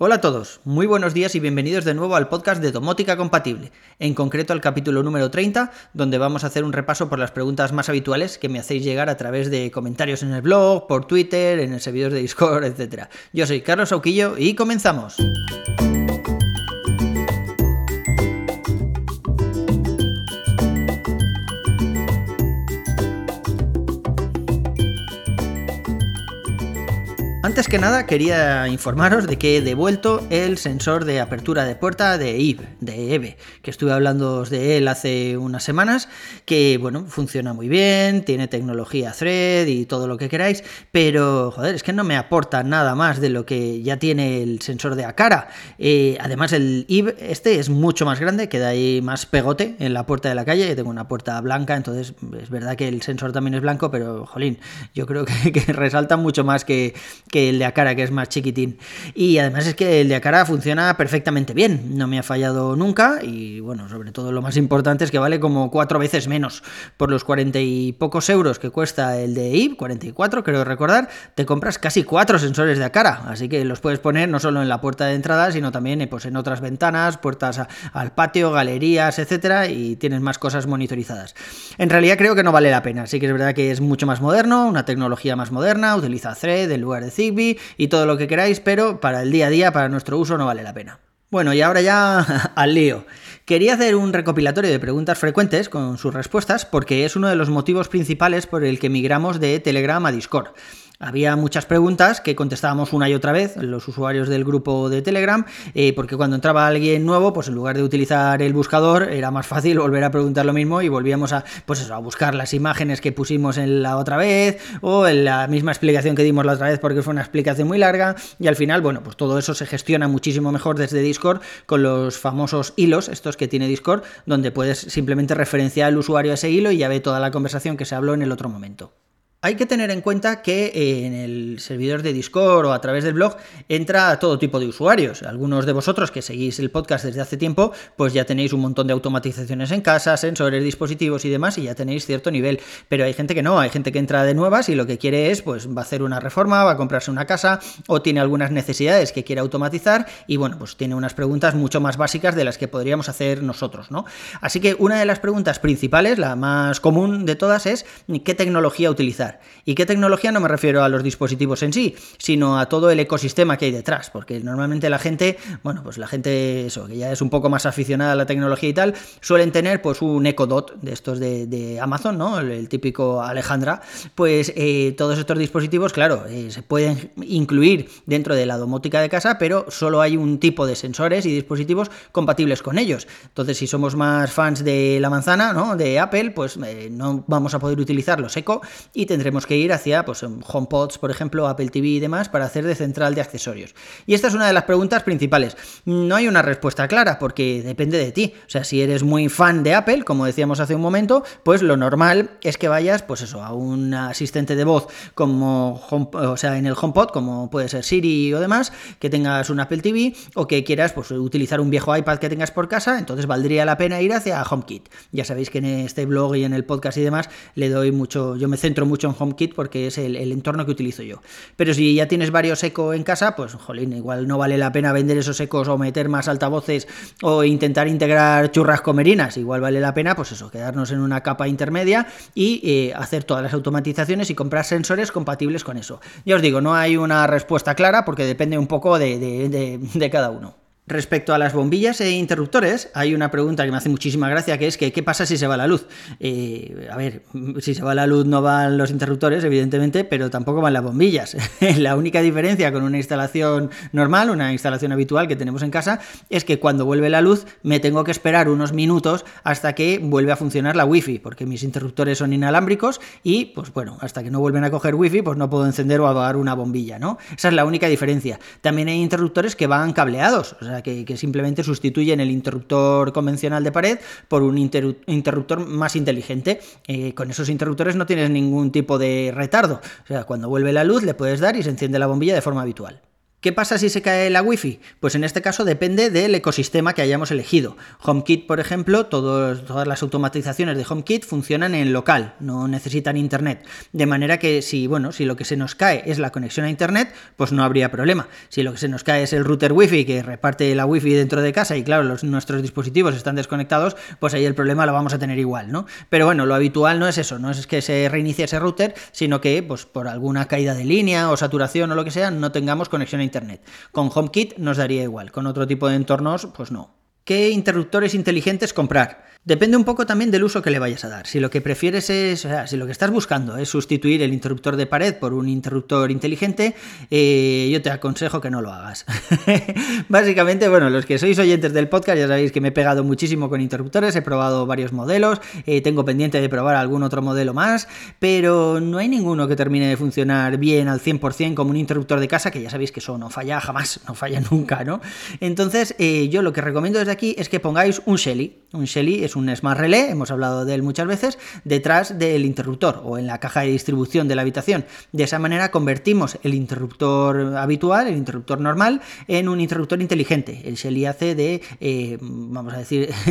Hola a todos, muy buenos días y bienvenidos de nuevo al podcast de Domótica Compatible, en concreto al capítulo número 30, donde vamos a hacer un repaso por las preguntas más habituales que me hacéis llegar a través de comentarios en el blog, por Twitter, en el servidor de Discord, etc. Yo soy Carlos Auquillo y comenzamos. Antes que nada quería informaros de que he devuelto el sensor de apertura de puerta de EVE, de EVE, que estuve hablando de él hace unas semanas, que bueno, funciona muy bien, tiene tecnología Thread y todo lo que queráis, pero joder, es que no me aporta nada más de lo que ya tiene el sensor de Acara. Eh, además el EVE este es mucho más grande, queda ahí más pegote en la puerta de la calle, tengo una puerta blanca, entonces es verdad que el sensor también es blanco, pero jolín, yo creo que, que resalta mucho más que el de Acara, que es más chiquitín. Y además es que el de Acara funciona perfectamente bien, no me ha fallado nunca y bueno, sobre todo lo más importante es que vale como cuatro veces menos. Por los cuarenta y pocos euros que cuesta el de IP, 44 creo recordar, te compras casi cuatro sensores de Acara, así que los puedes poner no solo en la puerta de entrada, sino también eh, pues, en otras ventanas, puertas al patio, galerías, etcétera, y tienes más cosas monitorizadas. En realidad creo que no vale la pena, sí que es verdad que es mucho más moderno, una tecnología más moderna, utiliza Thread en lugar de Zigbee y todo lo que queráis, pero para el día a día, para nuestro uso, no vale la pena. Bueno, y ahora ya al lío. Quería hacer un recopilatorio de preguntas frecuentes con sus respuestas porque es uno de los motivos principales por el que migramos de Telegram a Discord. Había muchas preguntas que contestábamos una y otra vez los usuarios del grupo de Telegram, eh, porque cuando entraba alguien nuevo, pues en lugar de utilizar el buscador, era más fácil volver a preguntar lo mismo y volvíamos a, pues a buscar las imágenes que pusimos en la otra vez o en la misma explicación que dimos la otra vez porque fue una explicación muy larga y al final, bueno, pues todo eso se gestiona muchísimo mejor desde Discord con los famosos hilos, estos que tiene Discord, donde puedes simplemente referenciar al usuario a ese hilo y ya ve toda la conversación que se habló en el otro momento. Hay que tener en cuenta que eh, en el servidor de Discord o a través del blog entra todo tipo de usuarios. Algunos de vosotros que seguís el podcast desde hace tiempo, pues ya tenéis un montón de automatizaciones en casa, sensores, dispositivos y demás, y ya tenéis cierto nivel. Pero hay gente que no, hay gente que entra de nuevas y lo que quiere es, pues va a hacer una reforma, va a comprarse una casa o tiene algunas necesidades que quiere automatizar y bueno, pues tiene unas preguntas mucho más básicas de las que podríamos hacer nosotros, ¿no? Así que una de las preguntas principales, la más común de todas, es ¿qué tecnología utilizar? ¿Y qué tecnología? No me refiero a los dispositivos en sí, sino a todo el ecosistema que hay detrás, porque normalmente la gente, bueno, pues la gente, eso, que ya es un poco más aficionada a la tecnología y tal, suelen tener pues un Echo Dot de estos de, Amazon, ¿no? El, típico Alejandra, pues eh, todos estos dispositivos, claro, eh, se pueden incluir dentro de la domótica de casa, pero solo hay un tipo de sensores y dispositivos compatibles con ellos. Entonces, si somos más fans de la manzana, ¿no? De Apple, pues eh, no vamos a poder utilizar los Echo y tendremos que ir hacia pues, HomePods, por ejemplo, Apple TV y demás, para hacer de central de accesorios. Y esta es una de las preguntas principales. No hay una respuesta clara porque depende de ti. O sea, si eres muy fan de Apple, como decíamos hace un momento, pues lo normal es que vayas, pues eso, a un asistente de voz como o sea, en el HomePod, como puede ser Siri o demás, que tengas un Apple TV o que quieras pues, utilizar un viejo iPad que tengas por casa, entonces valdría la pena ir hacia HomeKit. Ya sabéis que en este blog y en el podcast y demás le doy mucho, yo me centro mucho en HomeKit porque es el, entorno que utilizo yo. Pero si ya tienes varios eco en casa, pues jolín, igual no vale la pena vender esos ecos o meter más altavoces o intentar integrar churras comerinas. Igual vale la pena, pues eso, quedarnos en una capa intermedia y eh, hacer todas las automatizaciones y comprar sensores compatibles con eso. Ya os digo, no hay una respuesta clara porque depende un poco de cada uno. Respecto a las bombillas e interruptores, hay una pregunta que me hace muchísima gracia, que es que ¿qué pasa si se va la luz? Eh, a ver, si se va la luz no van los interruptores, evidentemente, pero tampoco van las bombillas. la única diferencia con una instalación normal, una instalación habitual que tenemos en casa, es que cuando vuelve la luz me tengo que esperar unos minutos hasta que vuelve a funcionar la wifi, porque mis interruptores son inalámbricos y, pues bueno, hasta que no vuelven a coger wifi, pues no puedo encender o apagar una bombilla, ¿no? Esa es la única diferencia. También hay interruptores que van cableados, o sea, que, simplemente sustituyen el interruptor convencional de pared por un interruptor más inteligente. Eh, con esos interruptores no tienes ningún tipo de retardo. O sea, cuando vuelve la luz le puedes dar y se enciende la bombilla de forma habitual. ¿Qué pasa si se cae la Wi-Fi? Pues en este caso depende del ecosistema que hayamos elegido. HomeKit, por ejemplo, todas las automatizaciones de HomeKit funcionan en local, no necesitan internet. De manera que si, bueno, si lo que se nos cae es la conexión a internet, pues no habría problema. Si lo que se nos cae es el router Wi-Fi que reparte la Wi-Fi dentro de casa y claro, los, nuestros dispositivos están desconectados, pues ahí el problema lo vamos a tener igual, ¿no? Pero bueno, lo habitual no es eso, no es que se reinicie ese router, sino que pues por alguna caída de línea o saturación o lo que sea, no tengamos conexión a Internet. Con HomeKit nos daría igual, con otro tipo de entornos, pues no. ¿Qué interruptores inteligentes comprar? Depende un poco también del uso que le vayas a dar. Si lo que prefieres es, o sea, si lo que estás buscando es sustituir el interruptor de pared por un interruptor inteligente, eh, yo te aconsejo que no lo hagas. Básicamente, bueno, los que sois oyentes del podcast ya sabéis que me he pegado muchísimo con interruptores, he probado varios modelos, eh, tengo pendiente de probar algún otro modelo más, pero no hay ninguno que termine de funcionar bien al 100% como un interruptor de casa, que ya sabéis que eso no falla jamás, no falla nunca, ¿no? Entonces, eh, yo lo que recomiendo desde aquí es que pongáis un Shelly. Un Shelly es un Smart Relay, hemos hablado de él muchas veces, detrás del interruptor o en la caja de distribución de la habitación. De esa manera convertimos el interruptor habitual, el interruptor normal, en un interruptor inteligente. El Shelly hace de, eh, vamos a decir,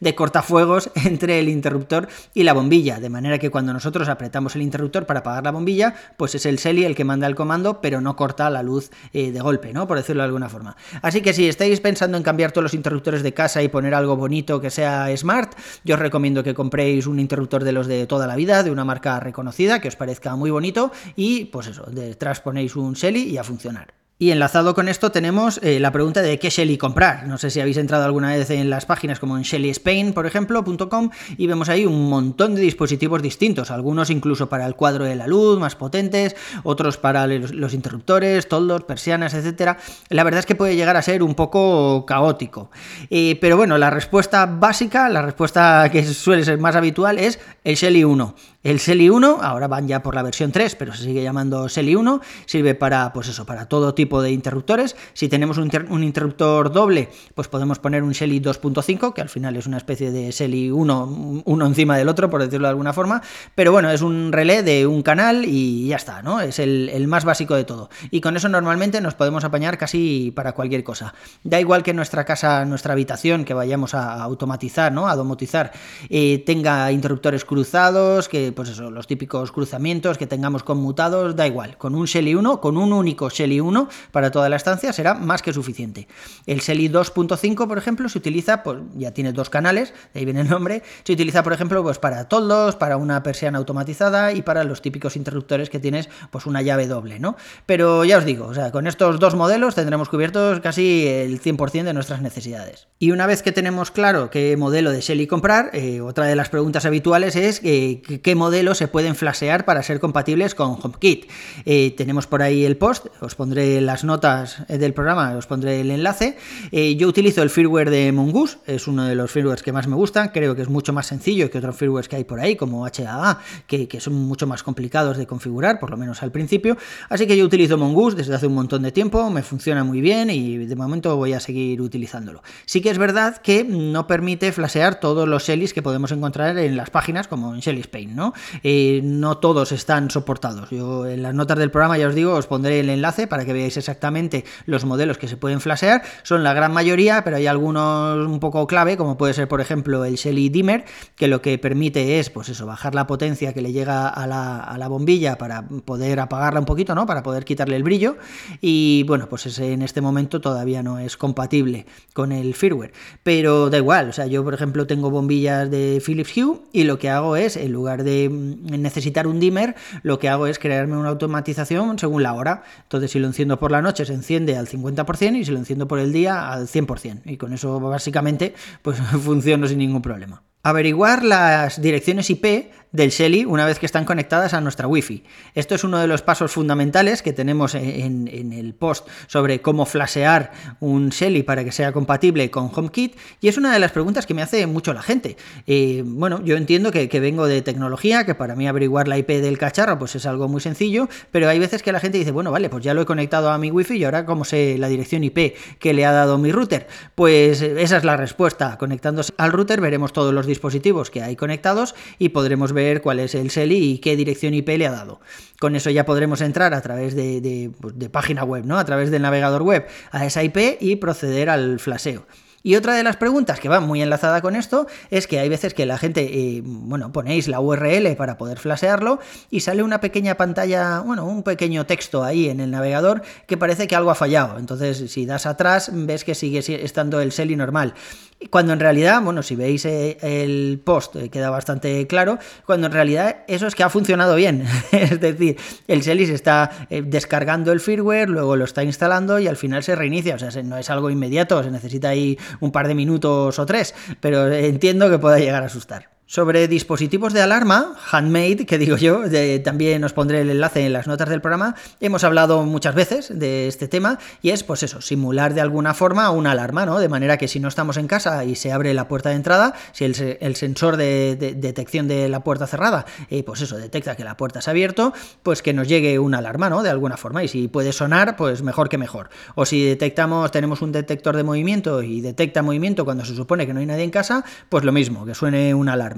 de, cortafuegos entre el interruptor y la bombilla, de manera que cuando nosotros apretamos el interruptor para apagar la bombilla, pues es el Shelly el que manda el comando, pero no corta la luz eh, de golpe, ¿no? Por decirlo de alguna forma. Así que si estáis pensando en cambiar todos los interruptores de casa y poner algo bonito que sea smart, yo os recomiendo que compréis un interruptor de los de toda la vida, de una marca reconocida, que os parezca muy bonito, y pues eso, detrás ponéis un Shelly y a funcionar. Y enlazado con esto tenemos eh, la pregunta de qué Shelly comprar. No sé si habéis entrado alguna vez en las páginas como en ShellySpain, por ejemplo, .com, y vemos ahí un montón de dispositivos distintos, algunos incluso para el cuadro de la luz, más potentes, otros para los, interruptores, toldos, persianas, etcétera. La verdad es que puede llegar a ser un poco caótico. Eh, pero bueno, la respuesta básica, la respuesta que suele ser más habitual es el Shelly 1. El Shelly 1, ahora van ya por la versión 3, pero se sigue llamando Shelly 1, sirve para, pues eso, para todo tipo de interruptores. Si tenemos un, interruptor doble, pues podemos poner un Shelly 2.5, que al final es una especie de Shelly 1, uno encima del otro, por decirlo de alguna forma. Pero bueno, es un relé de un canal y ya está, ¿no? Es el, más básico de todo. Y con eso normalmente nos podemos apañar casi para cualquier cosa. Da igual que nuestra casa, nuestra habitación, que vayamos a automatizar, ¿no? A domotizar, eh, tenga interruptores cruzados, que pues eso, los típicos cruzamientos que tengamos conmutados, da igual. Con un Shelly 1, con un único Shelly 1 para toda la estancia será más que suficiente. El Shelly 2.5, por ejemplo, se utiliza, pues ya tiene dos canales, de ahí viene el nombre, se utiliza, por ejemplo, pues para toldos, para una persiana automatizada y para los típicos interruptores que tienes, pues una llave doble, ¿no? Pero ya os digo, o sea, con estos dos modelos tendremos cubiertos casi el 100% de nuestras necesidades. Y una vez que tenemos claro qué modelo de Shelly comprar, eh, otra de las preguntas habituales es eh, qué modelos se pueden flashear para ser compatibles con HomeKit. Eh, tenemos por ahí el post, os pondré las notas eh, del programa, os pondré el enlace. Eh, yo utilizo el firmware de Mongoose, es uno de los firmwares que más me gustan, creo que es mucho más sencillo que otros firmwares que hay por ahí, como HAA, que, son mucho más complicados de configurar, por lo menos al principio. Así que yo utilizo Mongoose desde hace un montón de tiempo, me funciona muy bien y de momento voy a seguir utilizándolo. Sí que es verdad que no permite flashear todos los Shellys que podemos encontrar en las páginas, como en Shelly Spain, ¿no? Eh, no todos están soportados. Yo en las notas del programa ya os digo, os pondré el enlace para que veáis exactamente los modelos que se pueden flashear. Son la gran mayoría, pero hay algunos un poco clave, como puede ser, por ejemplo, el Shelly Dimmer, que lo que permite es, pues eso, bajar la potencia que le llega a la, bombilla para poder apagarla un poquito, ¿no? Para poder quitarle el brillo. Y bueno, pues ese en este momento todavía no es compatible con el firmware. Pero da igual, o sea, yo por ejemplo tengo bombillas de Philips Hue y lo que hago es, en lugar de Mm, necesitar un dimmer, lo que hago es crearme una automatización según la hora. Entonces, si lo enciendo por la noche, se enciende al 50% y si lo enciendo por el día, al 100%. Y con eso, básicamente, pues funciona sin ningún problema. Averiguar las direcciones IP del Shelly una vez que están conectadas a nuestra Wi-Fi. Esto es uno de los pasos fundamentales que tenemos en, el post sobre cómo flashear un Shelly para que sea compatible con HomeKit y es una de las preguntas que me hace mucho la gente. Eh, bueno, yo entiendo que, vengo de tecnología, que para mí averiguar la IP del cacharro pues es algo muy sencillo, pero hay veces que la gente dice, bueno, vale, pues ya lo he conectado a mi Wi-Fi y ahora cómo sé la dirección IP que le ha dado mi router. Pues esa es la respuesta. Conectándose al router veremos todos los dispositivos que hay conectados y podremos ver ver cuál es el SELI y qué dirección IP le ha dado. Con eso ya podremos entrar a través de, pues, de página web, ¿no? A través del navegador web a esa IP y proceder al flaseo. Y otra de las preguntas que va muy enlazada con esto es que hay veces que la gente, eh, bueno, ponéis la URL para poder flashearlo y sale una pequeña pantalla, bueno, un pequeño texto ahí en el navegador que parece que algo ha fallado. Entonces, si das atrás, ves que sigue estando el SELI normal. Cuando en realidad, bueno, si veis eh, el post eh, queda bastante claro, cuando en realidad eso es que ha funcionado bien. es decir, el Selis está eh, descargando el firmware, luego lo está instalando y al final se reinicia. O sea, no es algo inmediato, se necesita ahí un par de minutos o tres, pero entiendo que pueda llegar a asustar. Sobre dispositivos de alarma, handmade, que digo yo, también os pondré el enlace en las notas del programa, hemos hablado muchas veces de este tema y es, pues eso, simular de alguna forma una alarma, ¿no? De manera que si no estamos en casa y se abre la puerta de entrada, si el, sensor de, detección de la puerta cerrada, eh, pues eso, detecta que la puerta se ha abierto, pues que nos llegue una alarma, ¿no? De alguna forma. Y si puede sonar, pues mejor que mejor. O si detectamos, tenemos un detector de movimiento y detecta movimiento cuando se supone que no hay nadie en casa, pues lo mismo, que suene una alarma.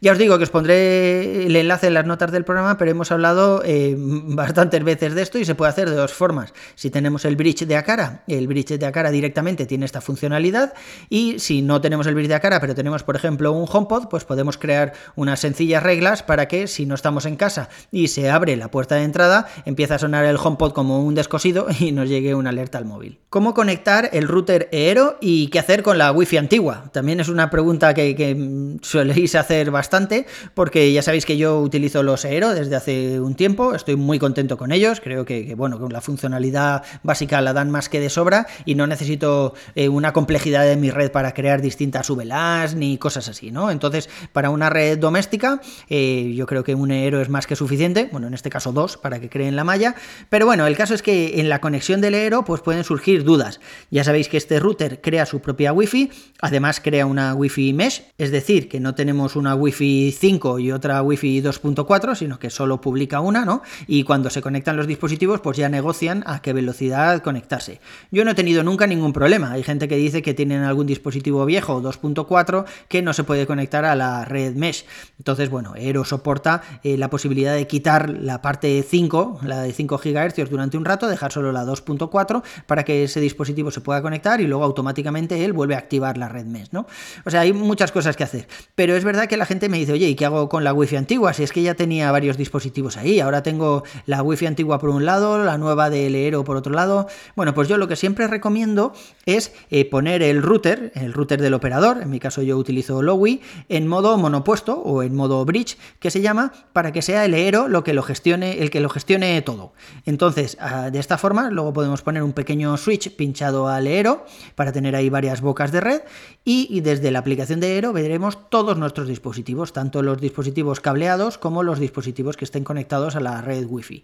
Ya os digo que os pondré el enlace en las notas del programa, pero hemos hablado eh, bastantes veces de esto y se puede hacer de dos formas. Si tenemos el bridge de Acara, el bridge de Acara directamente tiene esta funcionalidad y si no tenemos el bridge de Acara, pero tenemos por ejemplo un HomePod, pues podemos crear unas sencillas reglas para que si no estamos en casa y se abre la puerta de entrada, empieza a sonar el HomePod como un descosido y nos llegue una alerta al móvil. ¿Cómo conectar el router Eero y qué hacer con la Wi-Fi antigua? También es una pregunta que, que suele hacer bastante, porque ya sabéis que yo utilizo los Aero desde hace un tiempo, estoy muy contento con ellos, creo que, bueno, con la funcionalidad básica la dan más que de sobra y no necesito eh, una complejidad de mi red para crear distintas VLANs ni cosas así, ¿no? Entonces, para una red doméstica, eh, yo creo que un Aero es más que suficiente, bueno, en este caso dos, para que creen la malla, pero bueno, el caso es que en la conexión del Aero pues pueden surgir dudas. Ya sabéis que este router crea su propia Wi-Fi, además crea una Wi-Fi mesh, es decir, que no tenemos una Wi-Fi 5 y otra Wi-Fi 2.4, sino que solo publica una, ¿no? Y cuando se conectan los dispositivos, pues ya negocian a qué velocidad conectarse. Yo no he tenido nunca ningún problema. Hay gente que dice que tienen algún dispositivo viejo 2.4 que no se puede conectar a la red mesh. Entonces, bueno, Aero soporta eh, la posibilidad de quitar la parte 5, la de 5 GHz durante un rato, dejar solo la 2.4 para que ese dispositivo se pueda conectar y luego automáticamente él vuelve a activar la red mesh, ¿no? O sea, hay muchas cosas que hacer. Pero es verdad que la gente me dice, oye, ¿y qué hago con la wifi antigua? Si es que ya tenía varios dispositivos ahí, ahora tengo la wifi antigua por un lado, la nueva de Leero por otro lado. Bueno, pues yo lo que siempre recomiendo es eh, poner el router, el router del operador, en mi caso yo utilizo Lowy, en modo monopuesto o en modo bridge, que se llama, para que sea el Leero lo que lo gestione, el que lo gestione todo. Entonces, ah, de esta forma, luego podemos poner un pequeño switch pinchado al Leero para tener ahí varias bocas de red y, desde la aplicación de Aero veremos todos nuestros dispositivos, tanto los dispositivos cableados como los dispositivos que estén conectados a la red Wi-Fi.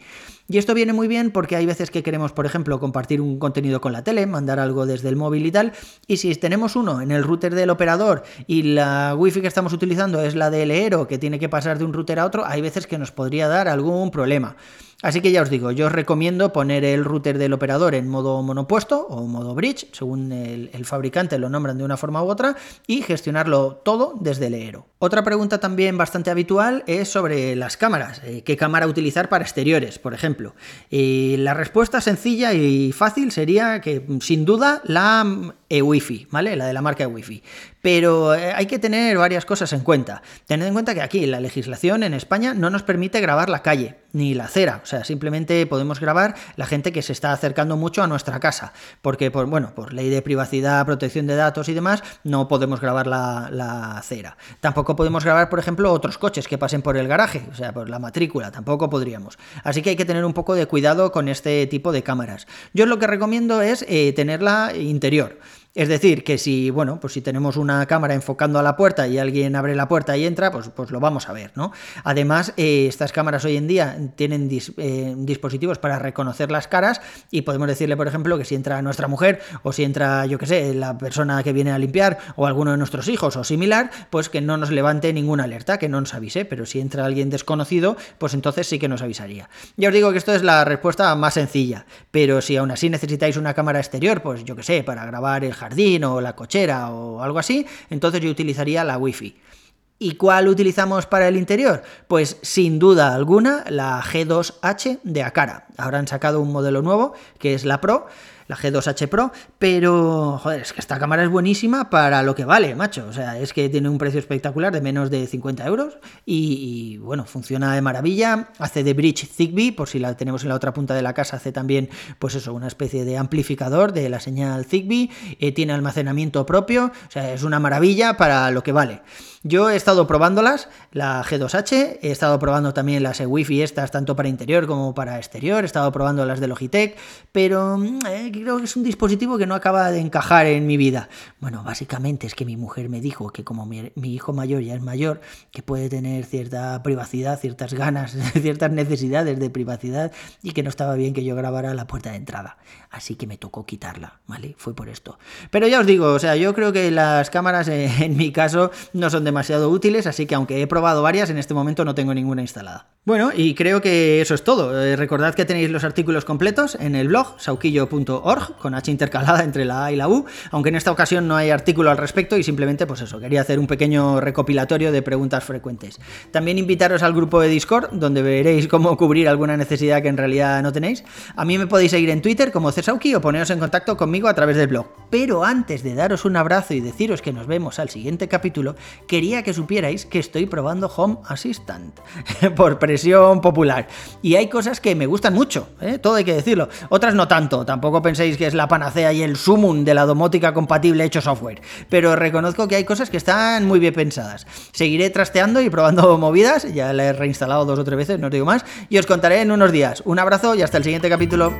Y esto viene muy bien porque hay veces que queremos, por ejemplo, compartir un contenido con la tele, mandar algo desde el móvil y tal, y si tenemos uno en el router del operador y la Wi-Fi que estamos utilizando es la del Aero, que tiene que pasar de un router a otro, hay veces que nos podría dar algún problema. Así que ya os digo, yo os recomiendo poner el router del operador en modo monopuesto o modo bridge, según el, fabricante lo nombran de una forma u otra, y gestionarlo todo desde el Aero. Otra pregunta también bastante habitual es sobre las cámaras. Eh, ¿Qué cámara utilizar para exteriores, por ejemplo? Y la respuesta sencilla y fácil sería que, sin duda, la e-Wi-Fi, ¿vale? La de la marca e-Wi-Fi. Pero eh, hay que tener varias cosas en cuenta. Tened en cuenta que aquí la legislación en España no nos permite grabar la calle ni la acera. O sea, simplemente podemos grabar la gente que se está acercando mucho a nuestra casa. Porque, por, bueno, por ley de privacidad, protección de datos y demás, no podemos grabar la, la acera. Tampoco podemos grabar, por ejemplo, otros coches que pasen por el garaje, o sea, por la matrícula. Tampoco podríamos. Así que hay que tener un poco de cuidado con este tipo de cámaras. Yo lo que recomiendo es eh, tenerla interior. Es decir, que si, bueno, pues si tenemos una cámara enfocando a la puerta y alguien abre la puerta y entra, pues, pues lo vamos a ver, ¿no? Además, eh, estas cámaras hoy en día tienen eh, dispositivos para reconocer las caras y podemos decirle, por ejemplo, que si entra nuestra mujer o si entra, yo qué sé, la persona que viene a limpiar o alguno de nuestros hijos o similar, pues que no nos levante ninguna alerta, que no nos avise, pero si entra alguien desconocido, pues entonces sí que nos avisaría. Ya os digo que esto es la respuesta más sencilla, pero si aún así necesitáis una cámara exterior, pues yo qué sé, para grabar el jardín o la cochera o algo así, entonces yo utilizaría la Wi-Fi. ¿Y cuál utilizamos para el interior? Pues sin duda alguna la G2H de Akara. Ahora han sacado un modelo nuevo que es la Pro la G2H Pro, pero joder, es que esta cámara es buenísima para lo que vale, macho. O sea, es que tiene un precio espectacular de menos de 50 euros y, bueno, funciona de maravilla. Hace de bridge Zigbee, por si la tenemos en la otra punta de la casa, hace también, pues eso, una especie de amplificador de la señal Zigbee. Eh, tiene almacenamiento propio, o sea, es una maravilla para lo que vale. Yo he estado probándolas, la G2H, he estado probando también las Wi-Fi estas, tanto para interior como para exterior, he estado probando las de Logitech, pero mm, eh, creo que es un dispositivo que no acaba de encajar en mi vida. Bueno, básicamente es que mi mujer me dijo que como mi, hijo mayor ya es mayor, que puede tener cierta privacidad, ciertas ganas, ciertas necesidades de privacidad y que no estaba bien que yo grabara la puerta de entrada. Así que me tocó quitarla, ¿vale? Fue por esto. Pero ya os digo, o sea, yo creo que las cámaras en mi caso no son demasiado útiles, así que aunque he probado varias, en este momento no tengo ninguna instalada. Bueno, y creo que eso es todo. Eh, recordad que tenéis los artículos completos en el blog sauquillo.org, con H intercalada entre la A y la U, aunque en esta ocasión no hay artículo al respecto y simplemente, pues eso, quería hacer un pequeño recopilatorio de preguntas frecuentes. También invitaros al grupo de Discord, donde veréis cómo cubrir alguna necesidad que en realidad no tenéis. A mí me podéis seguir en Twitter como Cesauki o poneros en contacto conmigo a través del blog. Pero antes de daros un abrazo y deciros que nos vemos al siguiente capítulo, quería que supierais que estoy probando Home Assistant. por popular. Y hay cosas que me gustan mucho, ¿eh? todo hay que decirlo. Otras no tanto, tampoco penséis que es la panacea y el sumum de la domótica compatible hecho software. Pero reconozco que hay cosas que están muy bien pensadas. Seguiré trasteando y probando movidas, ya la he reinstalado dos o tres veces, no os digo más, y os contaré en unos días. Un abrazo y hasta el siguiente capítulo.